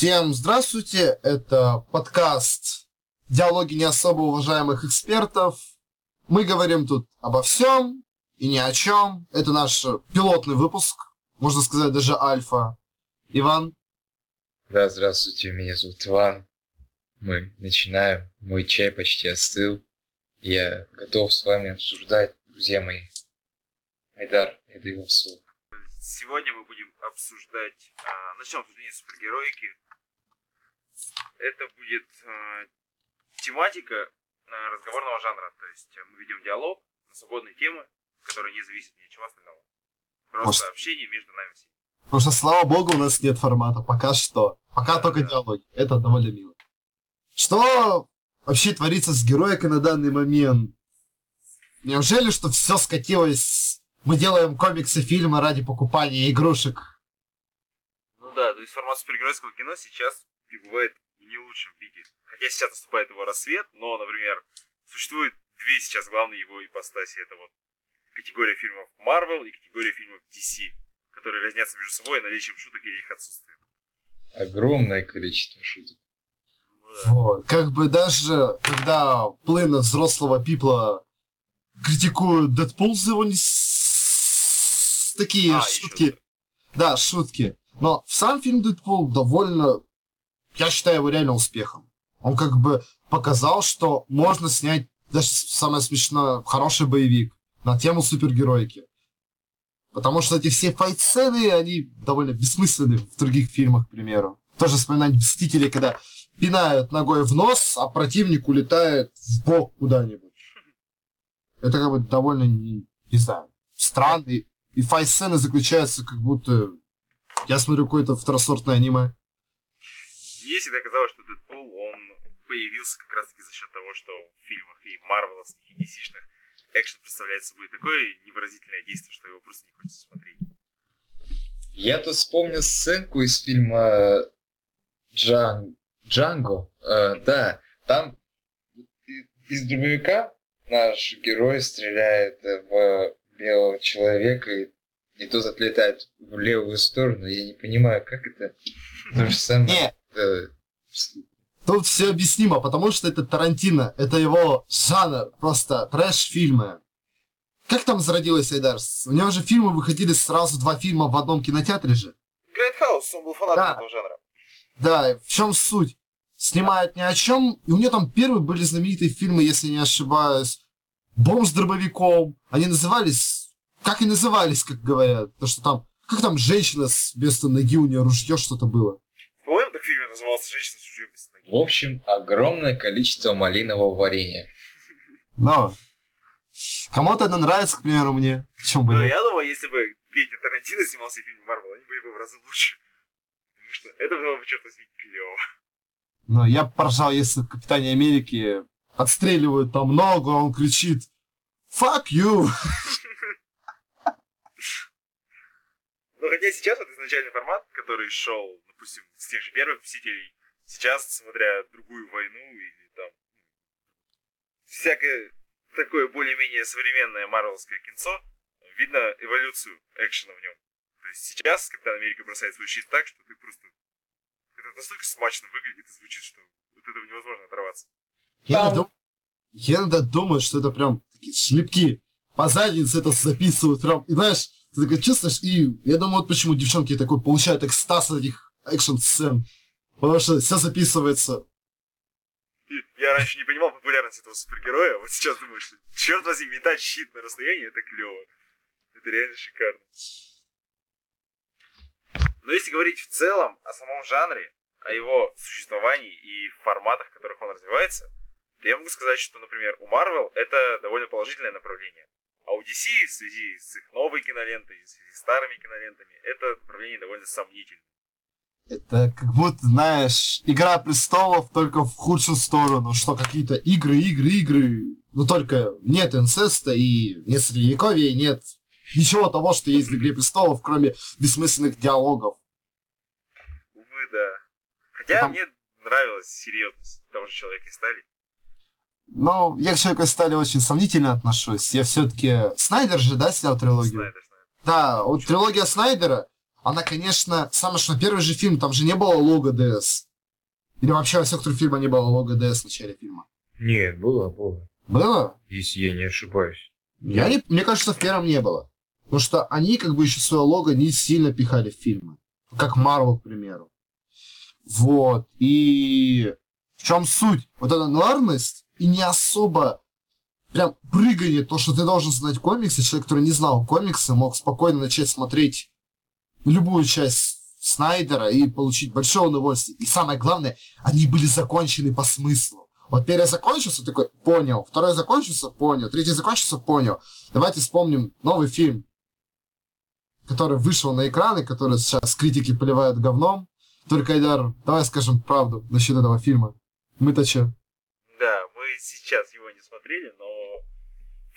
Всем здравствуйте, это подкаст «Диалоги не особо уважаемых экспертов». Мы говорим тут обо всем и ни о чем. Это наш пилотный выпуск, можно сказать, даже альфа. Иван? Да, здравствуйте, меня зовут Иван. Мы начинаем, мой чай почти остыл. Я готов с вами обсуждать, друзья мои. Айдар, даю вам слово. Сегодня мы будем обсуждать, а, начнем обсуждение супергероики. Это будет а, тематика а, разговорного жанра, то есть мы ведем диалог на свободные темы, которые не зависят ни от чего остального. Просто Может- общение между нами всеми. Потому что, слава богу, у нас нет формата. Пока что. Пока только диалоги. Это довольно мило. Что вообще творится с героикой на данный момент? Неужели, что все скатилось... Мы делаем комиксы, фильмы ради покупания игрушек? Ну да, то есть формат супергеройского кино сейчас пребывает в не лучшем виде. Хотя сейчас наступает его рассвет, но, например, существует две сейчас главные его ипостаси. Это вот категория фильмов Marvel и категория фильмов DC, которые разнятся между собой наличием шуток или их отсутствием. Огромное количество шуток. Ну да. Вот. Как бы даже когда плына взрослого пипла критикуют Дэдпул за его такие А, шутки. Да, шутки. Но сам фильм Дэдпул довольно, я считаю его реально успехом. Он как бы показал, что можно снять даже самое смешное, хороший боевик на тему супергероики. Потому что эти все файт-сцены, они довольно бессмысленны в других фильмах, к примеру. Тоже вспоминать Мстители, когда пинают ногой в нос, а противник улетает в бок куда-нибудь. Это как бы довольно, не, не знаю, странно. И, файт-сцены заключаются как будто... Я смотрю какое-то второсортное аниме. Мне всегда казалось, что Дэдпул, он появился как раз таки за счет того, что в фильмах и марвеловских, и DC-шных экшен представляет собой такое невыразительное действие, что его просто не хочется смотреть. Я тут вспомнил сценку из фильма Джан... Джанго. Э, да, там из дробовика наш герой стреляет в белого человека, и, и тот отлетает в левую сторону. Я не понимаю, как это то же самое. Не, э, тут все объяснимо, потому что это Тарантино, это его жанр, просто трэш-фильмы. Как там зародился Grindhouse? У него же фильмы выходили сразу два фильма в одном кинотеатре же. Grindhouse, он был фанатом Да. этого жанра. Да, в чем суть? Снимают ни о чем, и у него там первые были знаменитые фильмы, если не ошибаюсь. Бомб с дробовиком. Они назывались, как и назывались, как говорят. То, что там, как там женщина с вместо ноги у нее ружье что-то было. По-моему, так фильм назывался «Женщина с ружьем без ноги». В общем, огромное количество малинового варенья. Но кому-то это нравится, к примеру, мне. Почему бы Но нет? я думаю, если бы Квентин Тарантино снимался в фильме Марвел, они были бы в разы лучше. Потому что это было бы, черт возьми, клево. Но я бы поржал, если в Капитане Америки отстреливают там много, он кричит «Fuck you!» Но хотя сейчас вот изначальный формат, который шел, допустим, с тех же первых Мстителей, сейчас, смотря другую войну или там всякое такое более-менее современное марвелское кинцо, видно эволюцию экшена в нем. То есть сейчас Капитан Америка бросает свой щит так, что ты просто... Это настолько смачно выглядит и звучит, что от этого невозможно оторваться. Я Там- иногда, я иногда думаю, что это прям такие шлепки по заднице это записывают прям, и знаешь, ты такой чувствуешь, и я думаю, вот почему девчонки такой получают экстаз от этих экшн-сцен. Потому что все записывается. Я раньше не понимал популярность этого супергероя, вот сейчас думаю, что черт возьми, метать щит на расстоянии, это клево. Это реально шикарно. Но если говорить в целом о самом жанре, о его существовании и форматах, в которых он развивается, то я могу сказать, что, например, у Marvel это довольно положительное направление. А у DC в связи с их новой кинолентой, в связи с старыми кинолентами, это направление довольно сомнительное. Это как будто, знаешь, Игра престолов только в худшую сторону, что какие-то игры, игры, игры, но только нет инцеста и нет средневековья, и нет ничего того, что есть в Игре престолов, кроме бессмысленных диалогов. Увы, да. Хотя Там- мне нравилась серьезность того же Человека из Стали. Но я к Человеку стали очень сомнительно отношусь. Я все-таки... Снайдер же, да, снял трилогию? Снайдер, Снайдер. Да, вот трилогия Снайдера, она, конечно, самое что первый же фильм, там же не было лого ДС. Или вообще во секторе фильма не было лого ДС в начале фильма. Нет, было, было. Было? Если я не ошибаюсь. Я не, мне кажется, в первом не было. Потому что они как бы еще свое лого не сильно пихали в фильмы. Как Марвел, к примеру. Вот. И в чем суть? Вот эта нуарность и не особо прям прыгание, то, что ты должен знать комиксы, человек, который не знал комиксы, мог спокойно начать смотреть любую часть Снайдера и получить большое удовольствие. И самое главное, они были закончены по смыслу. Вот первый закончился, такой, понял. Второй закончился, понял. Третий закончился, понял. Давайте вспомним новый фильм, который вышел на экраны, который сейчас критики поливают говном. Только, Айдар, давай скажем правду насчет этого фильма. Мы-то че? Сейчас его не смотрели, но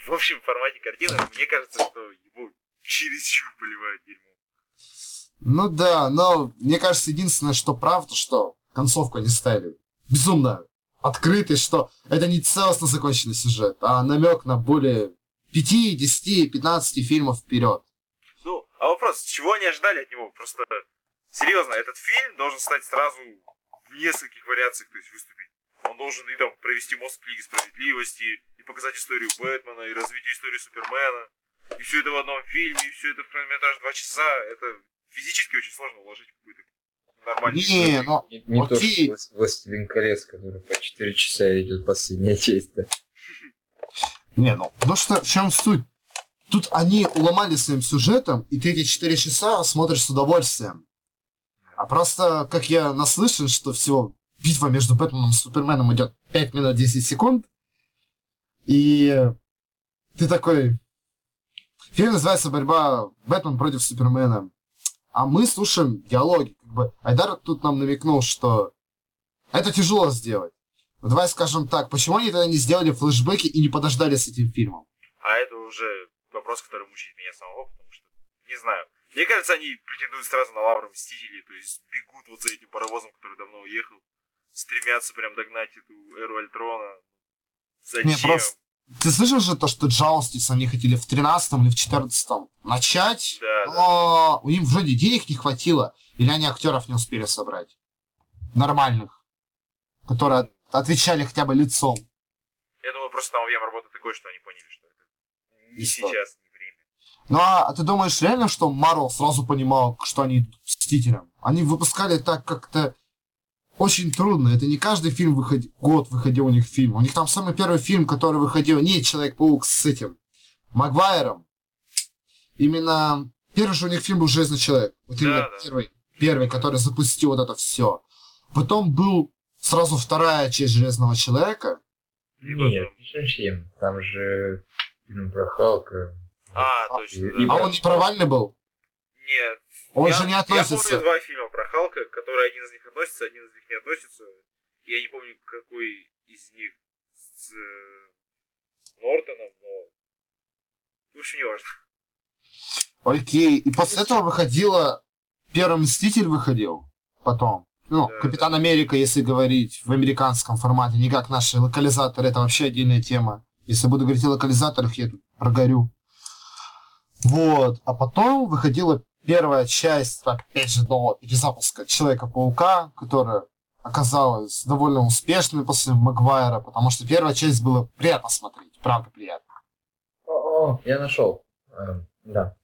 в общем формате картины мне кажется, что его чересчур поливают дерьмо. Ну да, но мне кажется, единственное, что правда, что концовку они ставили безумно открытый, что это не целостно законченный сюжет, а намек на более 5, 10, 15 фильмов вперед. Ну, а вопрос, чего они ожидали от него? Просто, серьезно, этот фильм должен стать сразу в нескольких вариациях, то есть выступить. Он должен и там провести мост к Лиге Справедливости, и показать историю Бэтмена, и развитие истории Супермена. И все это в одном фильме, и все это в хронометраж 2 часа. Это физически очень сложно уложить в какую-то нормальную Не, историю. ну, Не, не то, Окей. что «Влас- «Властелин колец», который по 4 часа идет последняя часть. да. не, ну, потому что в чем суть? Тут они уломали своим сюжетом, и ты эти 4 часа смотришь с удовольствием. А просто, как я наслышан, что всего битва между Бэтменом и Суперменом идет 5 минут 10 секунд, и ты такой... Фильм называется «Борьба Бэтмен против Супермена». А мы слушаем диалоги. Как бы Айдар тут нам намекнул, что это тяжело сделать. Ну, Давай скажем так, почему они тогда не сделали флешбеки и не подождали с этим фильмом? А это уже вопрос, который мучает меня самого, потому что, не знаю. Мне кажется, они претендуют сразу на лавру Мстителей, то есть бегут вот за этим паровозом, который давно уехал, стремятся прям догнать эту эру Альтрона. Зачем? Не, просто- Ты слышал же то, что Джаустис они хотели в 13 или в 14 начать, Да, да. но у них вроде денег не хватило, или они актеров не успели собрать. Нормальных. Которые отвечали хотя бы лицом. Я думаю, просто там объем работы такой, что они поняли, что это не стоит. сейчас, не время. Ну а, а ты думаешь реально, что Марвел сразу понимал, что они идут Мстителям? Они выпускали так как-то очень трудно. Это не каждый фильм выходил, год выходил у них фильм. У них там самый первый фильм, который выходил, не Человек-паук с этим, Магуайром. Именно первый же у них фильм был Железный человек. Вот именно Да, да. первый, первый, который запустил вот это все. Потом был сразу вторая часть Железного человека. Нет, не совсем. Там же фильм про Халка. А, А, точно. и- да. А он не провальный был? Нет. Он я, же не Я относится. помню два фильма про Халка, которые один из них относится, один из них не относится. Я не помню, какой из них с э, Нортоном, но... В общем, не важно. Окей. И после этого выходила... Первый Мститель выходил. Потом. Ну, Да, Капитан Америка, если говорить в американском формате, не как наши локализаторы, это вообще отдельная тема. Если буду говорить о локализаторах, я тут прогорю. Вот. А потом выходила первая часть, опять же, до перезапуска Человека-паука, которая оказалась довольно успешной после Магуайра, потому что первая часть была приятно смотреть, правда приятно. О, о, я нашел. Эм, да.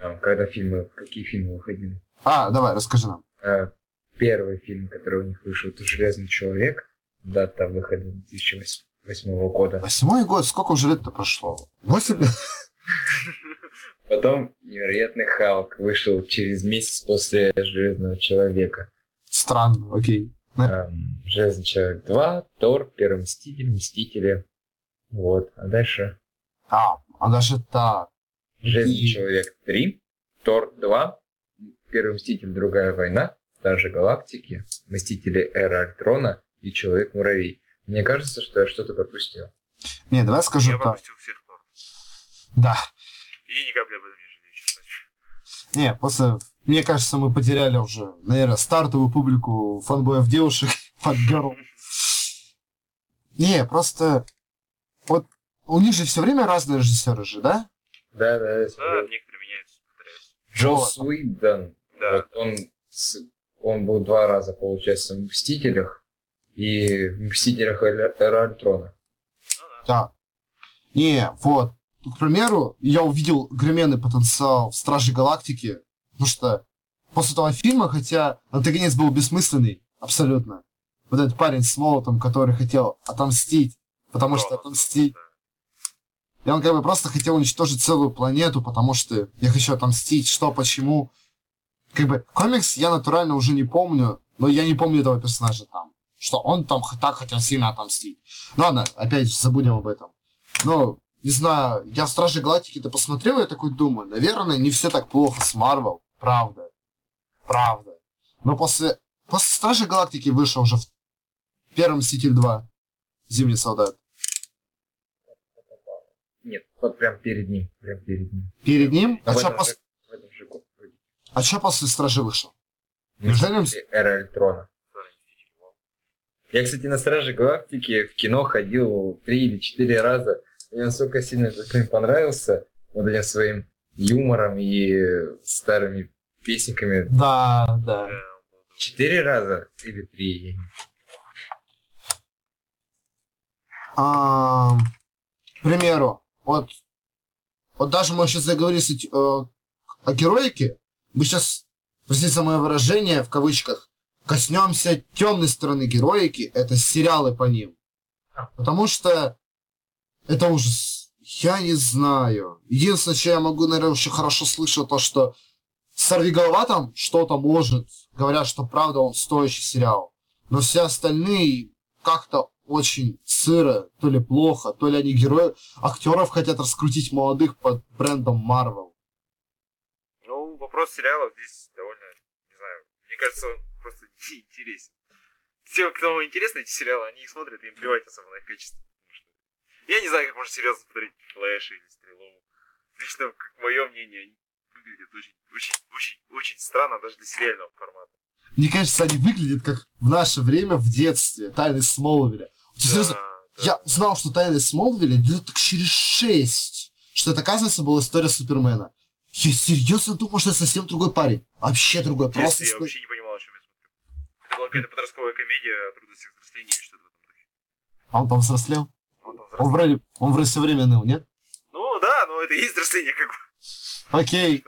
Эм, когда фильмы, какие фильмы выходили. А, давай, расскажи нам. Э, первый фильм, который у них вышел, это «Железный человек». Дата выхода 2008 года. Восьмой год, сколько уже лет-то прошло? Восемь? Потом «Невероятный Халк» вышел через месяц после «Железного человека». Странно, окей. Эм, «Железный человек 2», «Тор», «Первый Мститель», «Мстители». Вот. А дальше А, а даже так. «Железный И- человек 3», «Тор 2», «Первый Мститель. Другая война», «Стражи Галактики», «Мстители. Эра Альтрона» и «Человек-муравей». Мне кажется, что я что-то пропустил. Не, давай скажу Я так. пропустил всех Тор. Да. И ни капли об этом не жалею, честно. Не, после... Мне кажется, мы потеряли уже, наверное, стартовую публику фанбоев девушек, фангерл. Не, просто... Вот у них же все время разные режиссеры же, да? Да, да, Да, смотрел. некоторые меняются. Джо Вот. Суидон Да. Вот он, он был два раза, получается, в «Мстителях» и в «Мстителях Эра Альтрона». Ну да. Да. Не, вот. К примеру, я увидел громенный потенциал в Страже Галактики, потому что после этого фильма, хотя антагонист был бессмысленный, абсолютно, вот этот парень с молотом, который хотел отомстить, потому что отомстить, и он как бы просто хотел уничтожить целую планету, потому что я хочу отомстить, что, почему. Как бы комикс я натурально уже не помню, но я не помню этого персонажа там. Что он там так хотел сильно отомстить. Ну ладно, опять же, забудем об этом. Ну, не знаю, я в Страже Галактики-то посмотрел, я такой думаю, наверное, не все так плохо с Марвел, правда. Правда. Но после, после Стражи Галактики вышел уже в первый Мститель 2. Зимний солдат. Нет, вот прям перед ним, прям перед ним. Перед ним? А что пос... же, а чё после Стражи вышел? Неужели он- «Мстители Эра вау. Я, кстати, на Страже Галактики в кино ходил три или четыре раза. Мне настолько сильно этот фильм понравился, вот этим своим юмором и старыми песенками. Да, да. Четыре раза или три. я А, к примеру, вот, вот даже мы сейчас заговорили э, о героике, мы сейчас, простите за мое выражение, в кавычках, коснемся темной стороны героики, это сериалы по ним. Потому что это ужас. Я не знаю. Единственное, что я могу, наверное, еще хорошо слышать, то, что Сорвиголова там что-то может. Говорят, что правда он стоящий сериал. Но все остальные как-то очень сыро, то ли плохо, то ли они герои, актеров хотят раскрутить молодых под брендом Marvel. Ну, вопрос сериалов здесь довольно, не знаю, мне кажется, он просто неинтересен. Те, кому интересны эти сериалы, они их смотрят, и им плевать особо на их качество. Я не знаю, как можно серьезно смотреть Флэш или Стрелу. Лично, как мое мнение, они выглядят очень, очень, очень, очень странно даже для сериального формата. Мне кажется, они выглядят как в наше время в детстве, Тайны Смолвиля. Серьезно, да. Я узнал, что Тайны Смолвиля идет так через шесть. Что это, оказывается, была история Супермена. Я серьезно думал, что это совсем другой парень. Вообще другой. Детстве Просто... я вообще не понимал, о чем я смотрю. Это была какая-то подростковая комедия о трудностях взросления или что-то в этом духе. А он там взрослел? Он вроде, он вроде ныл, нет? Ну да, но это и есть взросление как бы. Окей.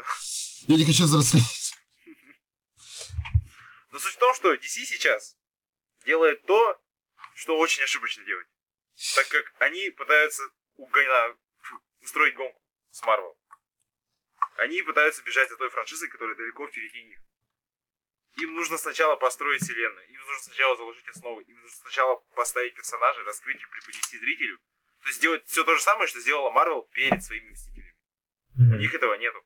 Я не хочу взрослеть. Но суть в том, что DC сейчас делает то, что очень ошибочно делать. Так как они пытаются угона- устроить гонку с Marvel. Они пытаются бежать за той франшизой, которая далеко впереди них. Им нужно сначала построить вселенную, им нужно сначала заложить основы, им нужно сначала поставить персонажей, раскрыть их, преподнести зрителю. То есть сделать все то же самое, что сделала Marvel перед своими Мстителями. У них этого нету.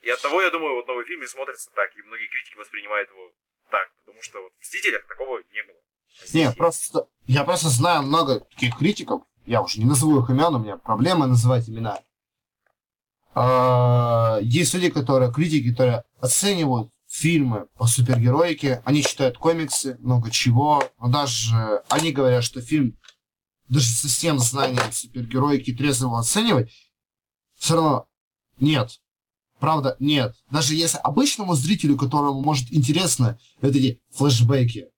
И от того, я думаю, вот новый фильм и смотрится так, и многие критики воспринимают его так, потому что вот в Мстителях такого не было. А здесь Не, есть. просто... Я просто знаю много таких критиков. Я уже не назову их имен, у меня проблема называть имена. А, Есть люди, которые, критики, которые оценивают фильмы по супергероике, они читают комиксы, много чего, но даже они говорят, что фильм даже со всем знанием супергероики трезво оценивать, все равно нет. Правда, нет. Даже если обычному зрителю, которому может интересно вот эти флешбеки,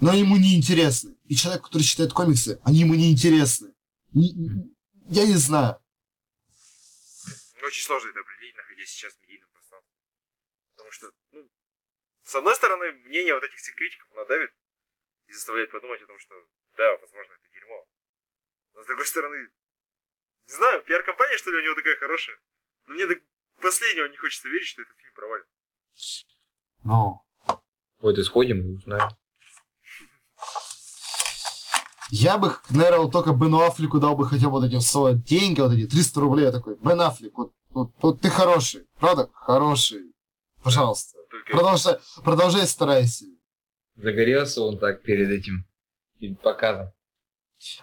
но ему не интересны. И человек, который читает комиксы, они ему не интересны. Не- не- я не знаю. Очень сложно это определить, находясь сейчас в медийном пространстве. Потому что, ну, с одной стороны, мнение вот этих критиков надавит и заставляет подумать о том, что да, возможно, это дерьмо. Но с другой стороны, не знаю, пиар-компания, что ли, у него такая хорошая. Но мне до последнего не хочется верить, что этот фильм провалит. Но Вот и сходим и узнаем. я бы, наверное, вот только Бену Аффлеку дал бы хотя бы вот эти свои деньги, вот эти 300 рублей. Я такой, Бен Аффлек, вот, вот, вот ты хороший. Правда? Хороший. Пожалуйста. Только Продолжай, продолжай старайся. Загорелся он так перед этим перед показом.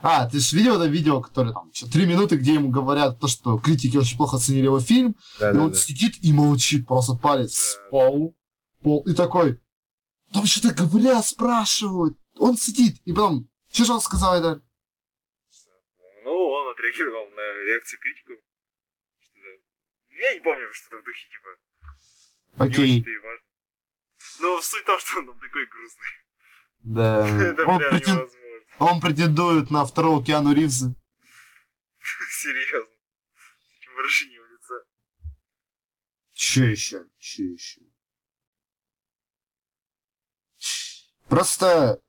А, ты же видел это видео, которое там, еще три минуты, где ему говорят то, что критики очень плохо оценили его фильм, Да, и да, он да. сидит и молчит, просто палец Да. в пол, пол, и такой, там что-то говорят, спрашивают. Он сидит, и потом, что же он сказал, это? Ну, он отреагировал на реакции критиков. Я не помню, что-то в духе, типа... Не Окей, очень-то и важно. Но суть в том, что он там такой грустный. Да. Это Он, прям претен- невозможно. он претендует на второго Киану Ривза. Серьезно. Выражение его лица. Че еще? Че еще? Просто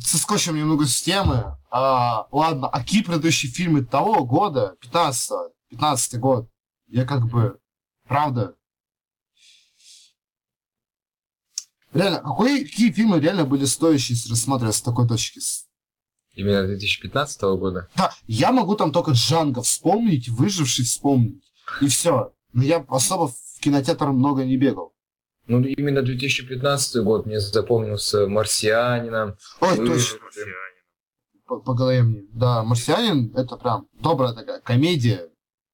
соскочим немного с темы. А, ладно, а какие предыдущие фильмы того года, 15 15 год, я как бы, правда, Реально, какой, какие фильмы реально были стоящие, рассматривать с такой точки? Именно 2015 года. Да, я могу там только Джанго вспомнить, выживший вспомнить, и все. Но я особо в кинотеатр много не бегал. Ну, именно 2015 год мне запомнился «Марсианином». Ой, точно. По, по голове мне. Да, «Марсианин» — это прям добрая такая комедия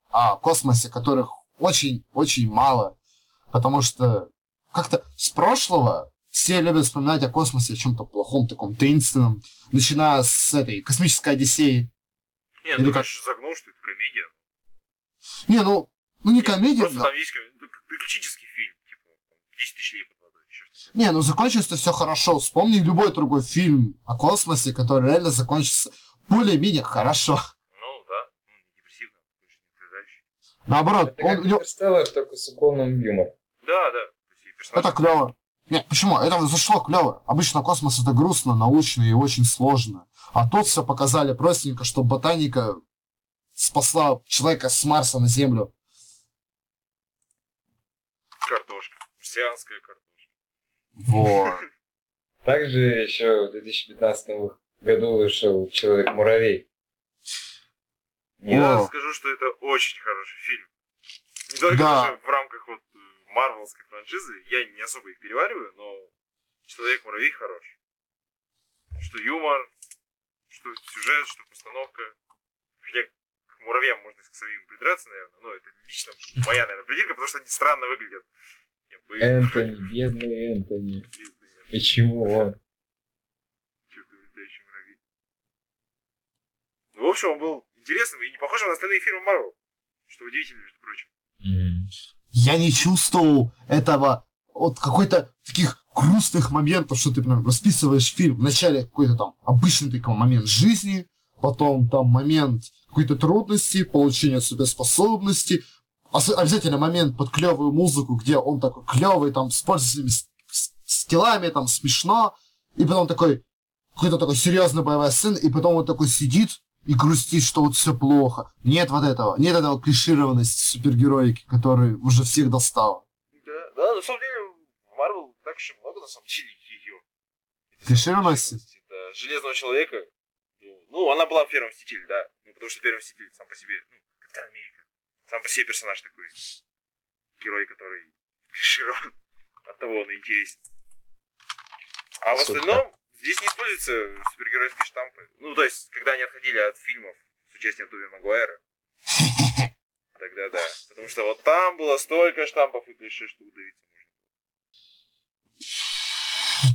о космосе, которых очень-очень мало. Потому что как-то с прошлого все любят вспоминать о космосе, о чем-то плохом, таком таинственном, начиная с этой космической Одиссеи. Не, Или ну как? ты же загнул, что это комедия. Не, ну, ну не комедия, Просто да. там есть ну, как приключенческий фильм, типа, там, 10 тысяч лет под водой. чё. Не, ну закончится все хорошо. Вспомни любой другой фильм о космосе, который реально закончится более-менее хорошо. Ну, да, ну, не депрессивно, больше не страдающий. Наоборот, Это как он, «Интерстеллар», только с уклоном юмора. Да, да. То есть и персонаж- Это клево. Нет, почему? Это зашло клево. Обычно космос это грустно, научно и очень сложно. А тут все показали простенько, что ботаника спасла человека с Марса на Землю. Картошка. Марсианская картошка. Вот. Также еще в 2015 году вышел «Человек-муравей». Я скажу, что это очень хороший фильм. Не только Да. в рамках вот э, Марвелской франшизы, я не особо их перевариваю, но Человек-муравей хорош. Что юмор, что сюжет, что постановка. Хотя к муравьям можно к самим придраться, наверное, но это лично моя, наверное, придирка, потому что они странно выглядят. Энтони, бедный Энтони. Почему он? Ну, в общем, он был интересным и не похож на остальные фильмы Марвел. Что удивительно, между прочим. М. Я не чувствовал этого вот какой-то таких грустных моментов, что ты прям расписываешь фильм. Вначале какой-то там обычный такой момент жизни, потом там момент какой-то трудности, получения суперспособности, Ос- обязательно момент под клевую музыку, где он такой клевый, там, с пользовательными с- с- скиллами, там, смешно, и потом такой, какой-то такой серьезный боевая сцена, и потом он такой сидит и грустит, что вот все плохо. Нет вот этого, нет этого клишированности супергероики, который уже всех достал. Да, да, на самом деле, в Марвел так же много, на самом деле, ее. Клишированности? Да, Железного человека. ну, она была в Первом Мстителе, да. Ну, потому что Первый Мститель сам по себе, ну, Капитан Америка. Сам по себе персонаж такой. Герой, который клиширован. От того он и интересен. А в Супер. остальном, здесь не используются супергеройские штампы. Ну, то есть, когда они отходили от фильмов с участием Тоби Магуайра. Тогда да. Потому что вот там было столько штампов и клише, что удавиться можно.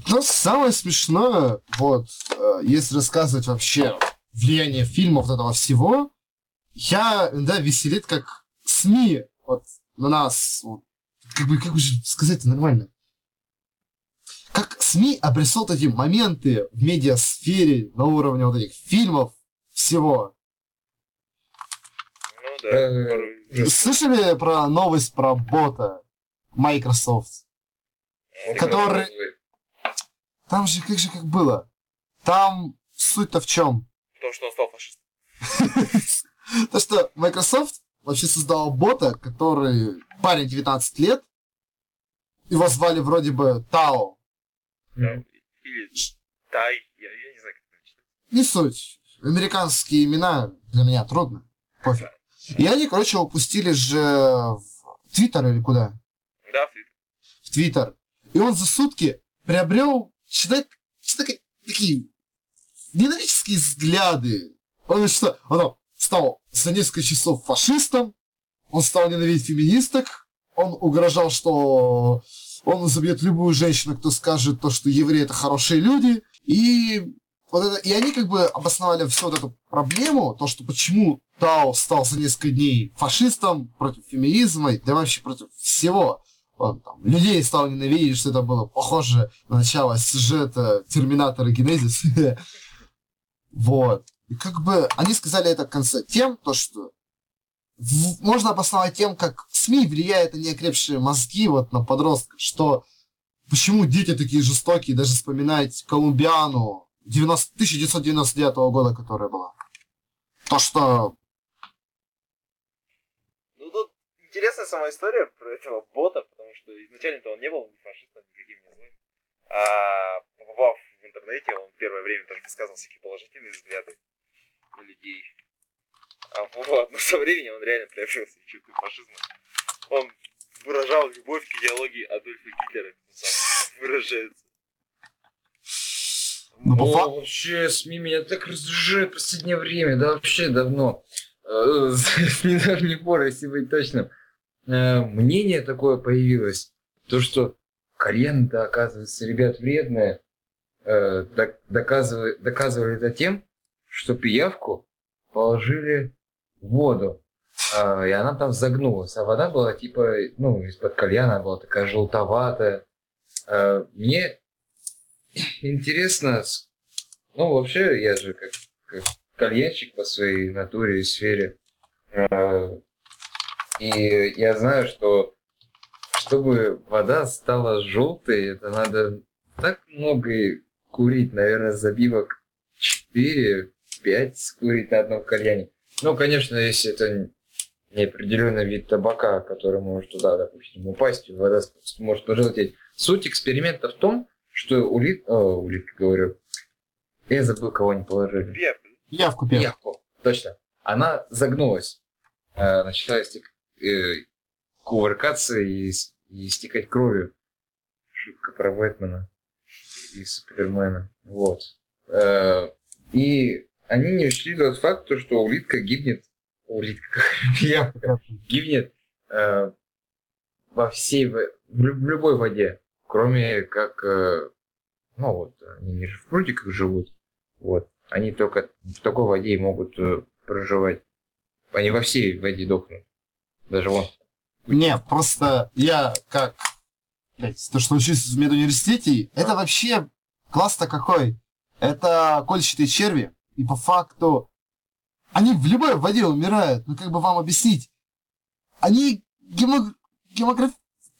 Но самое смешное, вот, э, если рассказывать вообще влияние фильмов вот этого всего, я иногда веселит, как СМИ вот, на нас, вот, как бы, как бы сказать нормально, как СМИ обрисовывают эти моменты в медиасфере на уровне вот этих фильмов всего. Ну да. Э. Слышали про новость про бота Microsoft? который- Там же, как же как было? Там суть-то в чем? Потому что он стал фашистом. То, что Microsoft вообще создал бота, который парень 19 лет, его звали вроде бы Тао. М. Или Тай. Я, я не знаю, как это читать. Не суть. Американские имена для меня трудно. Пофиг. И они, короче, упустили же в Твиттер или куда? Да, в Твиттер. В Твиттер. И он за сутки приобрел, считай, считай, такие ненавические взгляды. Он что, он стал за несколько часов фашистом, он стал ненавидеть феминисток, он угрожал, что он забьет любую женщину, кто скажет то, что евреи это хорошие люди. И, вот это, и они как бы обосновали всю вот эту проблему, то, что почему Тао стал за несколько дней фашистом против феминизма, да вообще против всего. он там людей стал ненавидеть, что это было похоже на начало сюжета Терминатора Генезис. Вот. И как бы они сказали это в конце тем, то что в- можно обосновать тем, как СМИ влияет на неокрепшие мозги вот на подростков, что почему дети такие жестокие, даже вспоминать Колумбиану 90, 1999 года, которая была. То, что Ну, тут интересная сама история про этого бота, потому что изначально-то он не был ни фашистом, никаким не злым. А побывав в интернете, он первое время тоже высказывал всякие положительные взгляды на людей. А вот, но со временем он реально приобщился к чувству фашизма. Он выражал любовь к идеологии Адольфа Гитлера, сам выражается. Ну, О, вообще, СМИ меня так раздражают в последнее время, да вообще давно. С недавних пор, если быть точным. Э, Мнение такое появилось, то что кальян-то, оказывается, ребят, вредные. Э, док- Доказывали, доказывали это тем, что пиявку положили в воду. А, И она там загнулась. А вода была типа, ну, из-под кальяна была такая желтоватая. Э, Мне интересно, ну, вообще, я же как, как кальянщик по своей натуре и сфере. Э, И я знаю, что чтобы вода стала желтой, это надо так много курить, наверное, забивок 4-5 скурить на одном кальяне. Ну, конечно, если это неопределенный вид табака, который может туда, допустим, упасть, и вода может пожелтеть. Суть эксперимента в том, что улит... О, улитка, говорю. Я забыл, кого они положили. Пьер, явку первую. Явку, точно. Она загнулась. Э, начала истек- э, кувыркаться и, и истекать кровью. Шутка про Бэтмена и Супермена. Вот. Э, и они не учли тот факт, то, что улитка гибнет. Улитка. Гибнет э, во всей, в, в любой воде, кроме как, э, ну вот, они же в прудиках живут, вот, они только в такой воде и могут э, проживать. Они во всей воде дохнут. Даже вон. Нет, просто я как... блядь, то, что учусь в медуниверситете, это вообще класс-то какой? Это кольчатые черви, и по факту они в любой воде умирают. Ну, как бы вам объяснить? Они гемо... гемограф...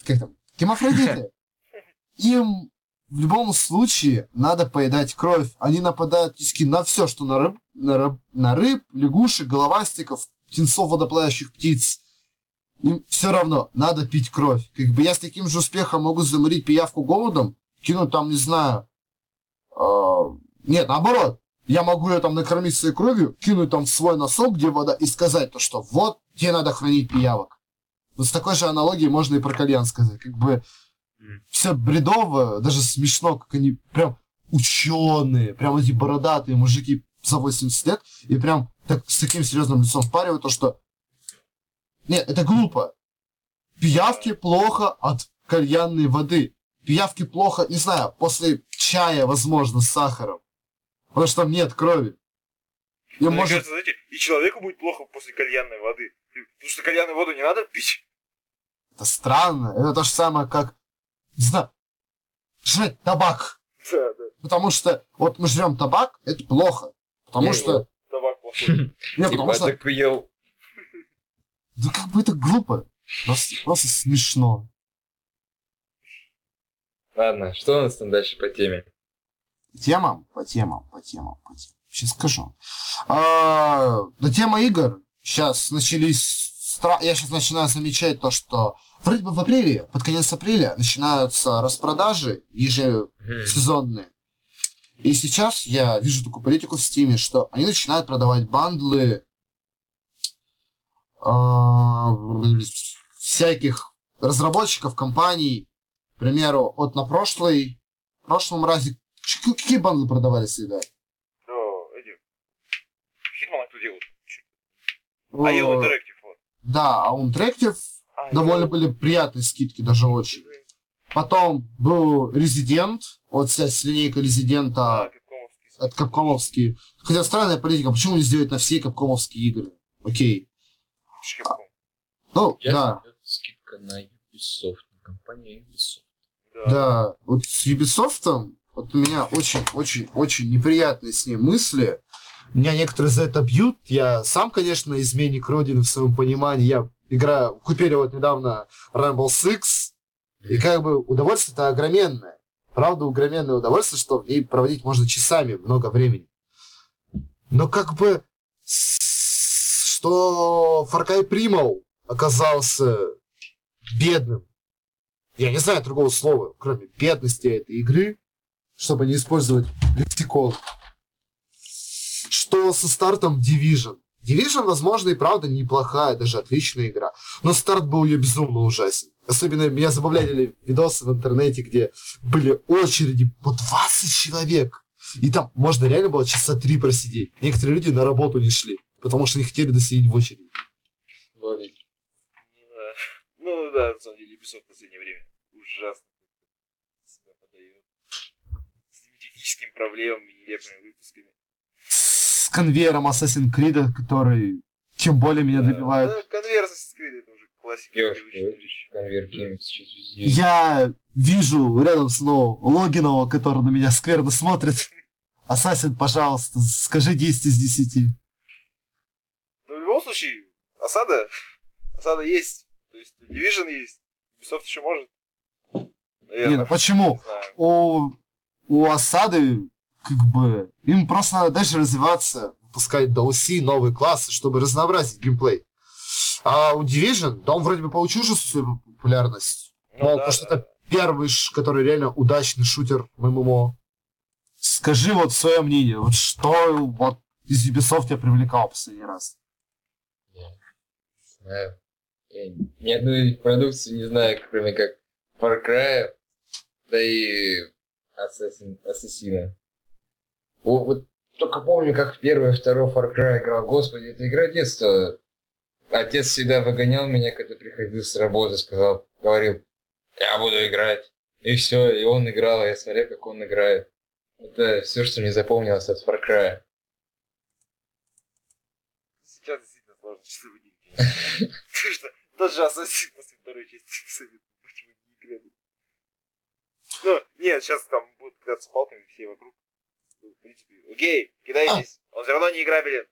Как там? Гемофродиты. Им в любом случае надо поедать кровь. Они нападают практически на все, что на рыб, на рыб, на рыб лягушек, головастиков, птенцов водоплавающих птиц. Им все равно надо пить кровь. Как бы я с таким же успехом могу заморить пиявку голодом, кинуть там, не знаю... э, нет, наоборот. Я могу ее там накормить своей кровью, кинуть там в свой носок, где вода, и сказать то, что вот где надо хранить пиявок. Вот с такой же аналогией можно и про кальян сказать. Как бы все бредово, даже смешно, как они прям ученые, прям эти бородатые мужики за 80 лет, и прям так, с таким серьезным лицом впаривают то, что нет, это глупо. Пиявки плохо от кальянной воды. Пиявки плохо, не знаю, после чая, возможно, с сахаром. Потому что там нет крови. И Мне может... кажется, знаете, и человеку будет плохо после кальянной воды. Потому что кальянную воду не надо пить. Это странно. Это то же самое, как, не знаю, жрать табак. Да, да. Потому что вот мы жрем табак, это плохо. Потому Не, что... Табак плохой. Нет, потому Типа, что... так ел. Да как бы это глупо. Просто, просто смешно. Ладно, что у нас там дальше по теме? Темам, по темам, по темам, по темам. Сейчас скажу. А, на тема игр. Сейчас начались... стра- Я сейчас начинаю замечать то, что вроде бы в апреле, под конец апреля, начинаются распродажи ежесезонные. И сейчас я вижу такую политику в Стиме, что они начинают продавать бандлы а, всяких разработчиков, компаний. К примеру, вот на прошлой, прошлом разе какие бандлы продавались всегда? Да, эти... Хитмана кто делал? А Yellow О, Interactive, вот. Да, а Interactive А, довольно были приятные скидки, даже очень. Потом был Resident, вот вся линейка А, Резидента Капкомовский. от Капкомовские. Хотя странная политика, почему не сделать на все Капкомовские игры? Окей. Ну, да. скидка на Ubisoft, на компания Ubisoft. Да, вот с Ubisoft вот у меня очень-очень-очень неприятные с ней мысли. Меня некоторые за это бьют. Я сам, конечно, изменник Родины в своем понимании. Я играю, купили вот недавно Rainbow Six, и как бы удовольствие-то огроменное. Правда, огроменное удовольствие, что в ней проводить можно часами много времени. Но как бы что Cry Primal оказался бедным. Я не знаю другого слова, кроме бедности этой игры, чтобы не использовать лексикон. Что со стартом Division. Division, возможно, и правда неплохая, даже отличная игра. Но старт был ее безумно ужасен. Особенно меня забавляли видосы в интернете, где были очереди по 20 человек. И там можно реально было часа три просидеть. Некоторые люди на работу не шли, потому что не хотели досидеть в очереди. Ну да. На самом деле, в последнее время ужасно техническими проблемами, нелепыми выпусками. С конвейером Assassin's Creed, который тем более меня добивает. Да, конвейер Assassin's Creed это уже классика. Конвейер Games сейчас везде. Я вижу рядом с ну, Логинова, который на меня скверно смотрит. Ассасин, пожалуйста, скажи 10 из 10. Ну, в любом случае, осада, осада есть. То есть Division есть. Ubisoft еще может. Не, ну почему? У, у осады, как бы, им просто надо дальше развиваться, выпускать DLC, новые классы, чтобы разнообразить геймплей. А у Division, да он вроде бы получил уже свою популярность. Ну, но да, потому что да. это первый, который реально удачный шутер в ММО. Скажи вот свое мнение, вот что вот из Ubisoft тебя привлекало последний раз? Не знаю. Я ни одной продукции не знаю, кроме как Far Cry, да и Assassin, Ассасина. Вот, вот только помню, как первый, второй Far Cry играл. Господи, это игра детства. Отец всегда выгонял меня, когда приходил с работы, сказал, говорил, я буду играть. И все, и он играл, я смотрел, как он играет. Это все, что мне запомнилось от Far Cry. Сейчас действительно сложно что тот же Ассасин после второй части почему не играли. Ну, нет, сейчас там будут кидаться палками все вокруг. Ну, в принципе, окей, кидайтесь. А. Он все равно не играбелен.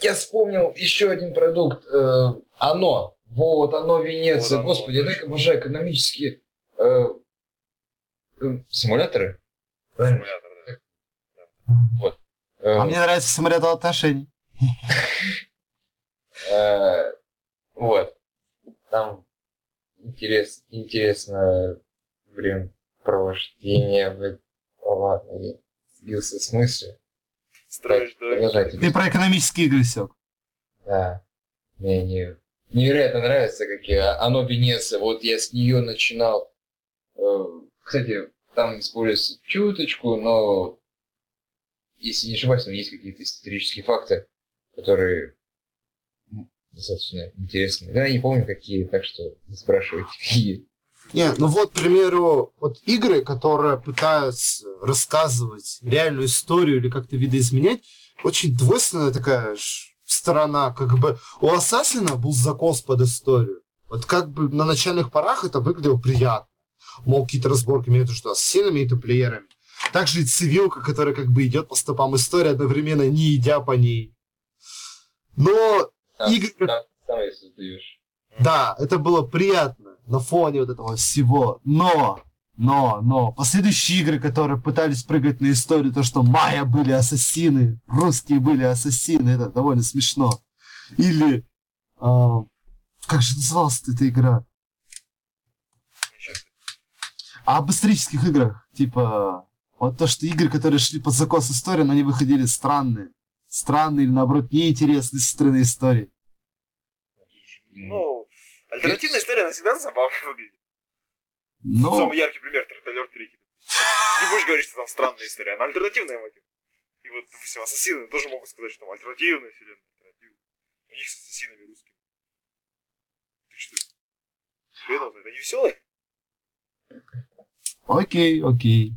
Я вспомнил еще один продукт. Э, оно. Вот, оно Венеция. Вот Господи, я так обожаю экономические э, э, симуляторы. Симулятор, да. Вот. Э, а мне нравится симулятор отношений. Э, вот. Там интерес, интересно время провождение. Ладно, я сбился с мысли. Строишь. Ты про экономические игры все. Да. Мне не, невероятно нравится, как я, оно Венеция. Вот я с нее начинал. Э, кстати, там используется чуточку, но если не ошибаюсь, там есть какие-то исторические факты, которые достаточно интересные. Да, я не помню, какие, так что не спрашивайте, какие. Нет, ну вот, к примеру, вот игры, которые пытаются рассказывать реальную историю или как-то видоизменять, очень двойственная такая сторона, как бы у Ассасина был закос под историю. Вот как бы на начальных порах это выглядело приятно. Мол, какие-то разборки между что, ассасинами и плеерами. Также и цивилка, которая как бы идет по стопам истории, одновременно не идя по ней. Но да, игры... Да, сам создаешь. Да, это было приятно на фоне вот этого всего. Но, но, но, последующие игры, которые пытались прыгать на историю, то, что майя были ассасины, русские были ассасины, это довольно смешно. Или, э, как же называлась эта игра? А об исторических играх, типа, вот то, что игры, которые шли под закос истории, но они выходили странные. Странные или, наоборот, неинтересные со стороны истории. Ну, Альтернативная история, она всегда забавно выглядит. Но... Ну. Самый яркий пример Троталер 3. Не будешь говорить, что там странная история, она альтернативная мотив. И вот, допустим, ассасины тоже могут сказать, что там альтернативная вселенная. Альтернативная. У них с ассасинами русскими. Ты что? Хреново, это не веселое? Окей, окей.